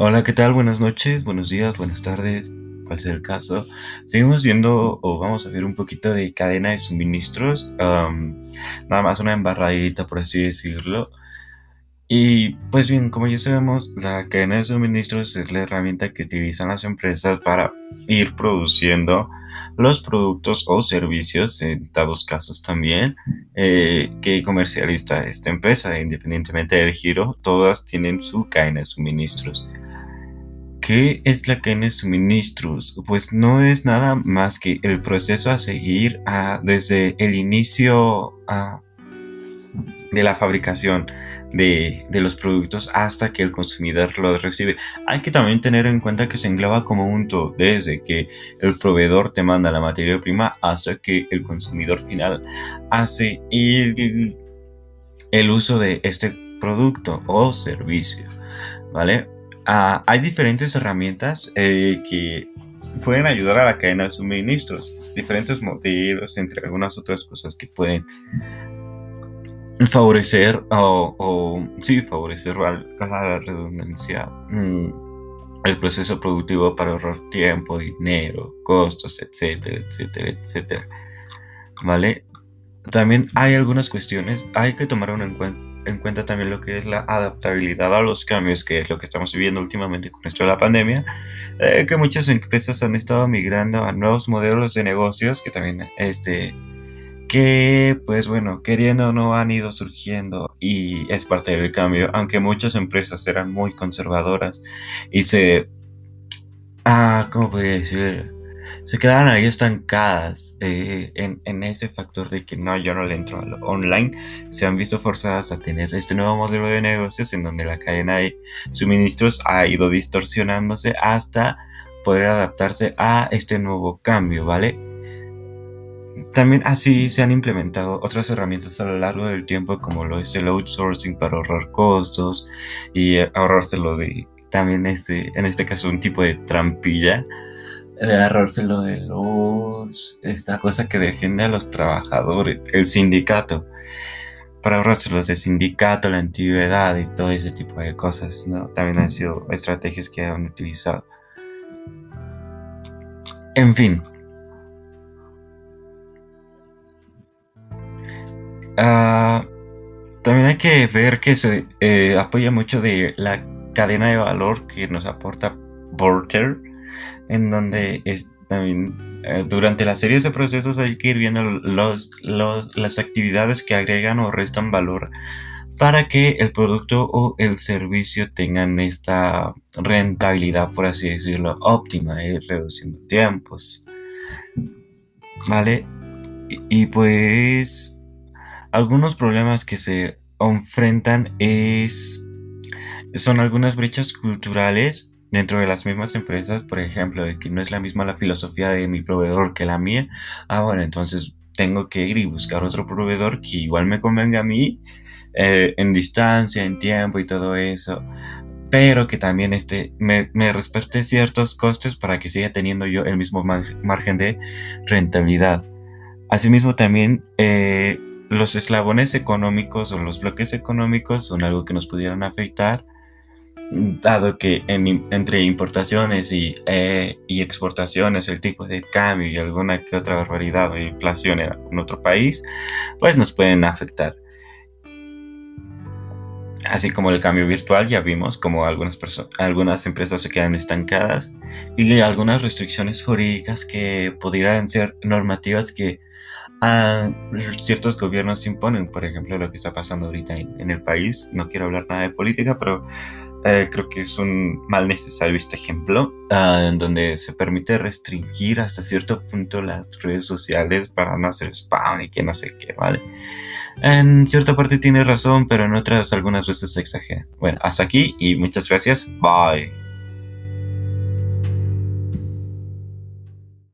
Hola, ¿qué tal? Buenas noches, buenos días, buenas tardes, cual sea el caso. Seguimos viendo o vamos a ver un poquito de cadena de suministros, nada más una embarradita por así decirlo. Y pues bien, como ya sabemos, la cadena de suministros es la herramienta que utilizan las empresas para ir produciendo los productos o servicios, en dados casos también, eh, que comercializa esta empresa. Independientemente del giro, todas tienen su cadena de suministros. ¿Qué es la cadena de suministros? Pues no es nada más que el proceso a seguir desde el inicio de la fabricación de, los productos hasta que el consumidor lo recibe. Hay que también tener en cuenta que se engloba como un todo, desde que el proveedor te manda la materia prima hasta que el consumidor final hace el, el uso de este producto o servicio. ¿Vale? Ah, hay diferentes herramientas eh, que pueden ayudar a la cadena de suministros, diferentes motivos, entre algunas otras cosas que pueden favorecer o, sí, favorecer a la redundancia mm, el proceso productivo para ahorrar tiempo, dinero, costos, etcétera, etcétera, etcétera. ¿Vale? También hay algunas cuestiones, hay que tomar en cuenta en cuenta también lo que es la adaptabilidad a los cambios, que es lo que estamos viviendo últimamente con esto de la pandemia, eh, que muchas empresas han estado migrando a nuevos modelos de negocios que también, este, que pues bueno, queriendo o no han ido surgiendo y es parte del cambio, aunque muchas empresas eran muy conservadoras y se... Ah, ¿cómo podría decir? Se quedaron ahí estancadas eh, en, ese factor de que no, yo no le entro a lo online, se han visto forzadas a tener este nuevo modelo de negocios en donde la cadena de suministros ha ido distorsionándose hasta poder adaptarse a este nuevo cambio, ¿vale? También así se han implementado otras herramientas a lo largo del tiempo como lo es el outsourcing para ahorrar costos y eh, ahorrárselo de también este, en este caso un tipo de trampilla de agarrárselo de los. Esta cosa que defiende a los trabajadores, el sindicato. Para ahorrárselos del sindicato, la antigüedad y todo ese tipo de cosas, ¿no? También han sido estrategias que han utilizado. En fin. Ah, también hay que ver que se eh, apoya mucho de la cadena de valor que nos aporta Borker en donde también eh, durante la serie de procesos hay que ir viendo los, las actividades que agregan o restan valor para que el producto o el servicio tengan esta rentabilidad, por así decirlo, óptima, y reduciendo tiempos. ¿Vale? Y, y, pues algunos problemas que se enfrentan es son algunas brechas culturales dentro de las mismas empresas, por ejemplo, de que no es la misma la filosofía de mi proveedor que la mía, ah, bueno, entonces tengo que ir y buscar otro proveedor que igual me convenga a mí eh, en distancia, en tiempo y todo eso, pero que también este, me, respete ciertos costes para que siga teniendo yo el mismo margen de rentabilidad. Asimismo también eh, los eslabones económicos o los bloques económicos son algo que nos pudieran afectar dado que entre importaciones eh, y, exportaciones el tipo de cambio y alguna que otra barbaridad o inflación en otro país, pues nos pueden afectar. Así como el cambio virtual, ya vimos como algunas, algunas empresas se quedan estancadas y algunas restricciones jurídicas que pudieran ser normativas que a ciertos gobiernos imponen, por ejemplo, lo que está pasando ahorita en el país. No quiero hablar nada de política, pero eh, creo que es un mal necesario este ejemplo, ah, en donde se permite restringir hasta cierto punto las redes sociales para no hacer spam y que no sé qué, ¿vale? En cierta parte tiene razón, pero en otras algunas veces se exagera. Bueno, hasta aquí y muchas gracias. Bye.